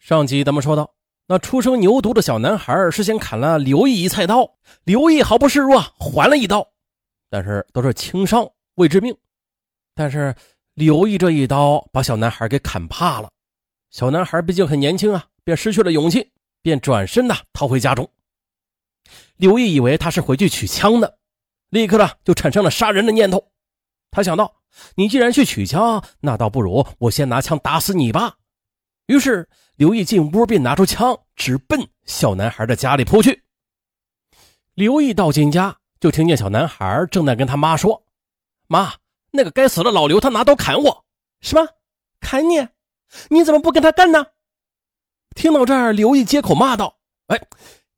上集咱们说到，那出生牛犊的小男孩是先砍了刘毅一菜刀，刘毅毫不示弱，还了一刀，但是都是轻伤，未致命。但是刘毅这一刀把小男孩给砍怕了，小男孩毕竟很年轻啊，便失去了勇气，便转身呐逃回家中。刘毅以为他是回去取枪的，立刻呢就产生了杀人的念头。他想到，你既然去取枪，那倒不如我先拿枪打死你吧。于是，刘毅进屋便拿出枪，直奔小男孩的家里扑去。刘毅到进家，就听见小男孩正在跟他妈说：“妈，那个该死的老刘，他拿刀砍我，什么砍你？你怎么不跟他干呢？”听到这儿，刘毅接口骂道：“哎，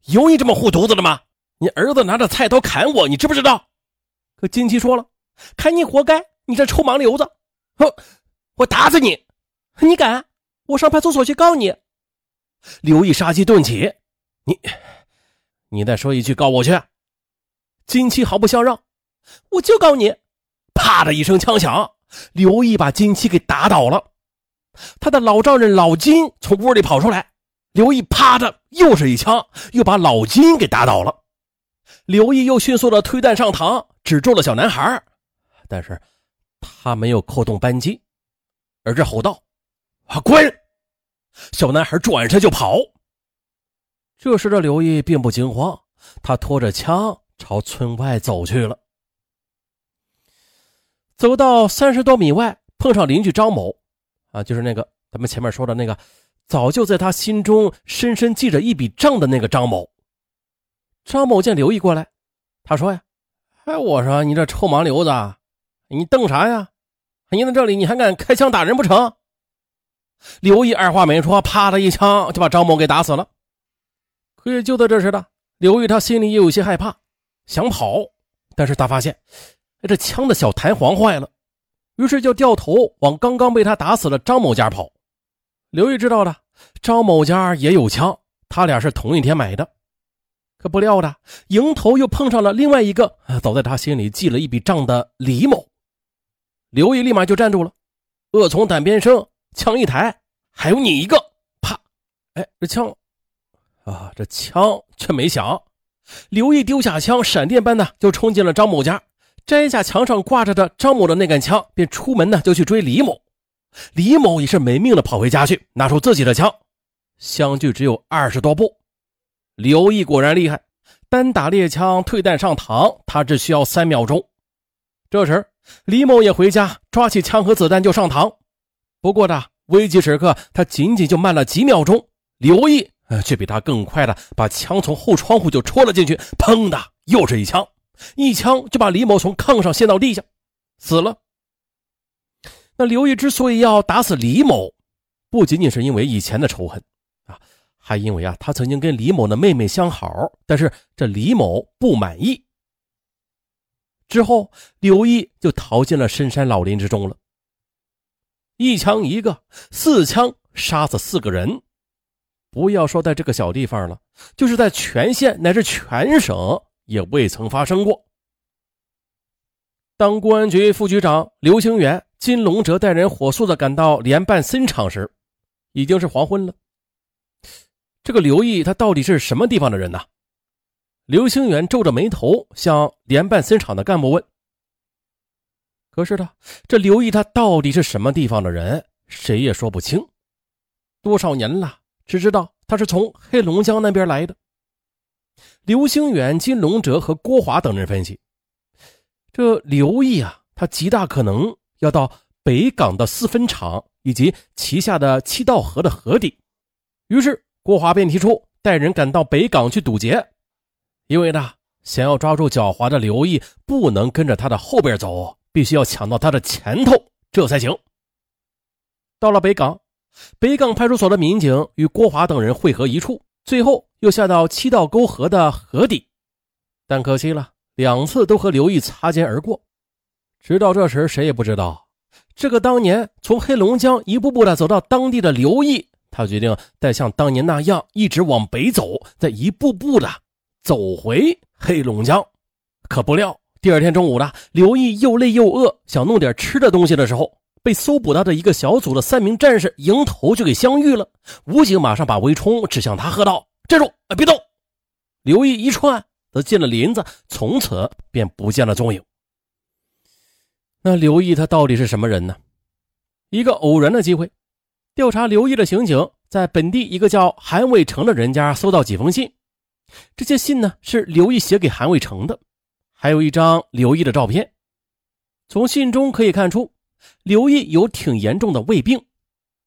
有你这么护犊子的吗？你儿子拿着菜刀砍我，你知不知道？”可金七说了：“砍你活该，你这臭盲流子！哼，我打死你！你敢？”我上派出所去告你！刘毅杀机顿起，你，你再说一句告我去！金七毫不相让，我就告你！啪的一声枪响，刘毅把金七给打倒了。他的老丈人老金从屋里跑出来，刘毅啪的又是一枪，又把老金给打倒了。刘毅又迅速的推弹上膛，止住了小男孩，但是他没有扣动扳机，而是吼道。啊！滚！小男孩转身就跑。这时的刘毅并不惊慌，他拖着枪朝村外走去了。走到三十多米外，碰上邻居张某，啊，就是那个咱们前面说的那个，早就在他心中深深记着一笔账的那个张某。张某见刘毅过来，他说：“呀，哎，我说你这臭盲流子，你瞪啥呀？你在这里，你还敢开枪打人不成？”刘毅二话没说，啪的一枪就把张某给打死了。可也就在这时的刘毅，他心里也有些害怕，想跑，但是他发现，这枪的小弹簧坏了，于是就掉头往刚刚被他打死的张某家跑。刘毅知道的，张某家也有枪，他俩是同一天买的。可不料的，迎头又碰上了另外一个早在他心里记了一笔账的李某。刘毅立马就站住了，恶从胆边生。枪一抬，还有你一个，啪！哎，这枪啊，这枪却没响。刘毅丢下枪，闪电般的就冲进了张某家，摘下墙上挂着的张某的那杆枪，便出门呢就去追李某。李某也是没命的跑回家去，拿出自己的枪，相距只有二十多步。刘毅果然厉害，单打猎枪退弹上膛，他只需要三秒钟。这时，李某也回家，抓起枪和子弹就上膛。不过呢，危急时刻，他仅仅就慢了几秒钟。刘毅却比他更快的把枪从后窗户就戳了进去，砰的又是一枪，一枪就把李某从炕上掀到地下，死了。那刘毅之所以要打死李某，不仅仅是因为以前的仇恨啊，还因为啊，他曾经跟李某的妹妹相好，但是这李某不满意。之后，刘毅就逃进了深山老林之中了。一枪一个，四枪杀死四个人，不要说在这个小地方了，就是在全县乃至全省也未曾发生过。当公安局副局长刘兴元、金龙哲带人火速的赶到联办森场时，已经是黄昏了。这个刘毅他到底是什么地方的人呢？刘兴元皱着眉头向联办森场的干部问。可是呢，这刘毅他到底是什么地方的人，谁也说不清。多少年了，只知道他是从黑龙江那边来的。刘兴远、金龙哲和郭华等人分析，这刘毅啊，他极大可能要到北港的四分厂以及旗下的七道河的河底。于是郭华便提出带人赶到北港去堵截，因为呢，想要抓住狡猾的刘毅，不能跟着他的后边走。必须要抢到他的前头，这才行。到了北港，北港派出所的民警与郭华等人汇合一处，最后又下到七道沟河的河底，但可惜了，两次都和刘毅擦肩而过。直到这时，谁也不知道，这个当年从黑龙江一步步的走到当地的刘毅，他决定再像当年那样，一直往北走，再一步步的走回黑龙江。可不料。第二天中午呢，刘毅又累又饿，想弄点吃的东西的时候，被搜捕到的一个小组的三名战士迎头就给相遇了。武警马上把围冲指向他，喝道：“站住！别动！”刘毅一窜，则进了林子，从此便不见了踪影。那刘毅他到底是什么人呢？一个偶然的机会，调查刘毅的刑警在本地一个叫韩伟成的人家搜到几封信。这些信呢是刘毅写给韩伟成的，还有一张刘毅的照片。从信中可以看出，刘毅有挺严重的胃病。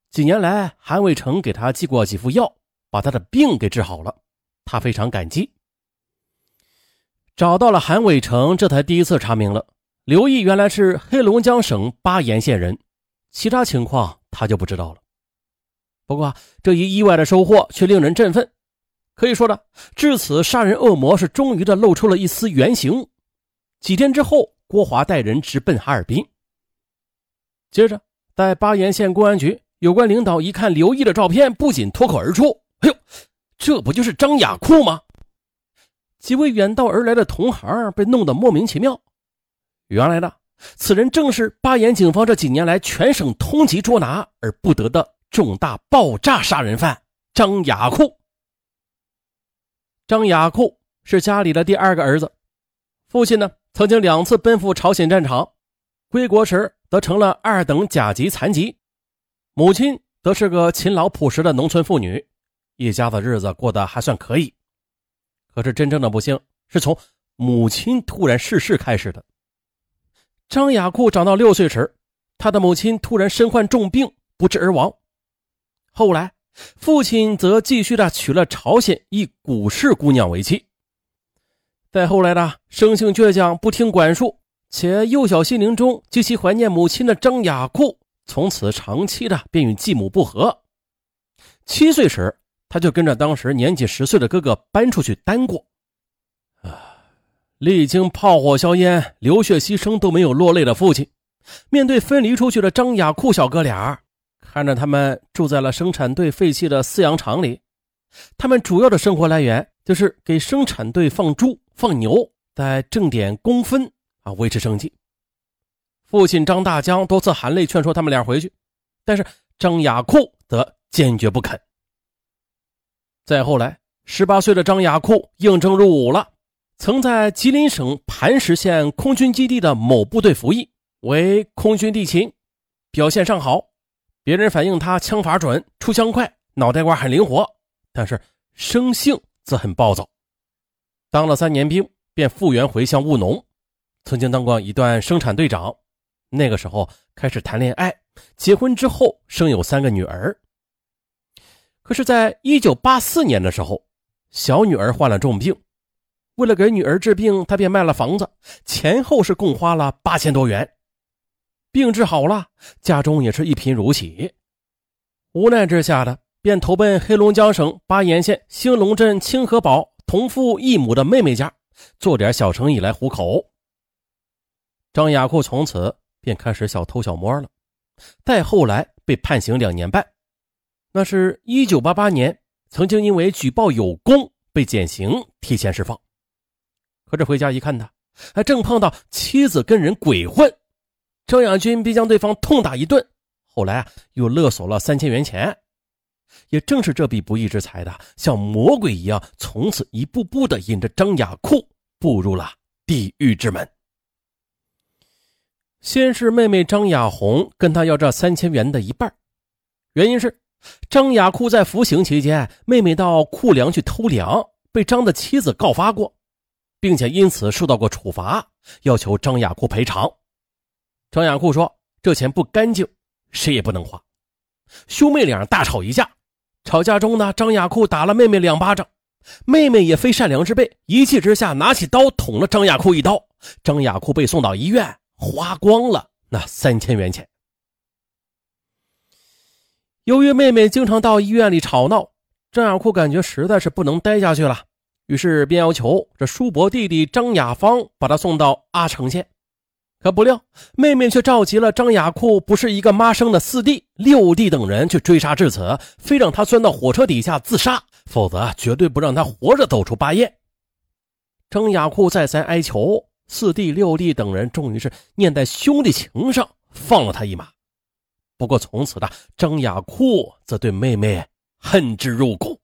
几年来，韩伟成给他寄过几副药，把他的病给治好了，他非常感激。找到了韩伟成，这才第一次查明了。刘毅原来是黑龙江省巴彦县人，其他情况他就不知道了。不过这一意外的收获却令人振奋，可以说的，至此杀人恶魔是终于的露出了一丝原形。几天之后，郭华带人直奔哈尔滨。接着，在巴彦县公安局，有关领导一看刘毅的照片，不仅脱口而出：“哎呦，这不就是张雅库吗？”几位远道而来的同行被弄得莫名其妙。原来呢，此人正是巴彦警方这几年来全省通缉捉拿而不得的重大爆炸杀人犯张雅库。张雅库是家里的第二个儿子，父亲呢曾经两次奔赴朝鲜战场，归国时则成了二等甲级残疾，母亲则是个勤劳朴实的农村妇女，一家子日子过得还算可以。可是真正的不幸是从母亲突然逝世开始的。张雅库长到六岁时，他的母亲突然身患重病，不治而亡。后来，父亲则继续的娶了朝鲜一古氏姑娘为妻。再后来的生性倔强、不听管束，且幼小心灵中极其怀念母亲的张雅库，从此长期的便与继母不和。七岁时，他就跟着当时年仅十岁的哥哥搬出去单过。啊历经炮火硝烟、流血牺牲都没有落泪的父亲，面对分离出去的张雅库小哥俩，看着他们住在了生产队废弃的饲养场里，他们主要的生活来源就是给生产队放猪、放牛，再挣点工分啊，维持生计。父亲张大江多次含泪劝说他们俩回去，但是张雅库则坚决不肯。再后来，十八岁的张雅库应征入伍了。曾在吉林省磐石县空军基地的某部队服役，为空军地勤，表现尚好。别人反映他枪法准、出枪快、脑袋瓜很灵活，但是生性则很暴躁。当了三年兵，便复员回乡务农。曾经当过一段生产队长，那个时候开始谈恋爱，结婚之后生有三个女儿。可是，在一九八四年的时候，小女儿患了重病。为了给女儿治病，他便卖了房子，前后是共花了八千多元。病治好了，家中也是一贫如洗。无奈之下的，便投奔黑龙江省巴彦县兴隆镇清河堡同父异母的妹妹家，做点小生意来糊口。张雅库从此便开始小偷小摸了，再后来被判刑两年半。那是一九八八年，曾经因为举报有功被减刑，提前释放。可这回家一看，他还正碰到妻子跟人鬼混，张亚军便将对方痛打一顿，后来啊又勒索了三千元钱。也正是这笔不义之财的，像魔鬼一样，从此一步步的引着张雅库步入了地狱之门。先是妹妹张雅红跟他要这三千元的一半，原因是张雅库在服刑期间，妹妹到库粮去偷粮，被张的妻子告发过。并且因此受到过处罚，要求张雅库赔偿。张雅库说：“这钱不干净，谁也不能花。”兄妹俩大吵一架，吵架中呢，张雅库打了妹妹两巴掌，妹妹也非善良之辈，一气之下拿起刀捅了张雅库一刀。张雅库被送到医院，花光了那三千元钱。由于妹妹经常到医院里吵闹，张雅库感觉实在是不能待下去了。于是便要求这叔伯弟弟张雅芳把他送到阿城县，可不料妹妹却召集了张雅库不是一个妈生的四弟、六弟等人去追杀至此，非让他钻到火车底下自杀，否则绝对不让他活着走出巴彦。张雅库再三哀求，四弟、六弟等人终于是念在兄弟情上放了他一马，不过从此呢，张雅库则对妹妹恨之入骨。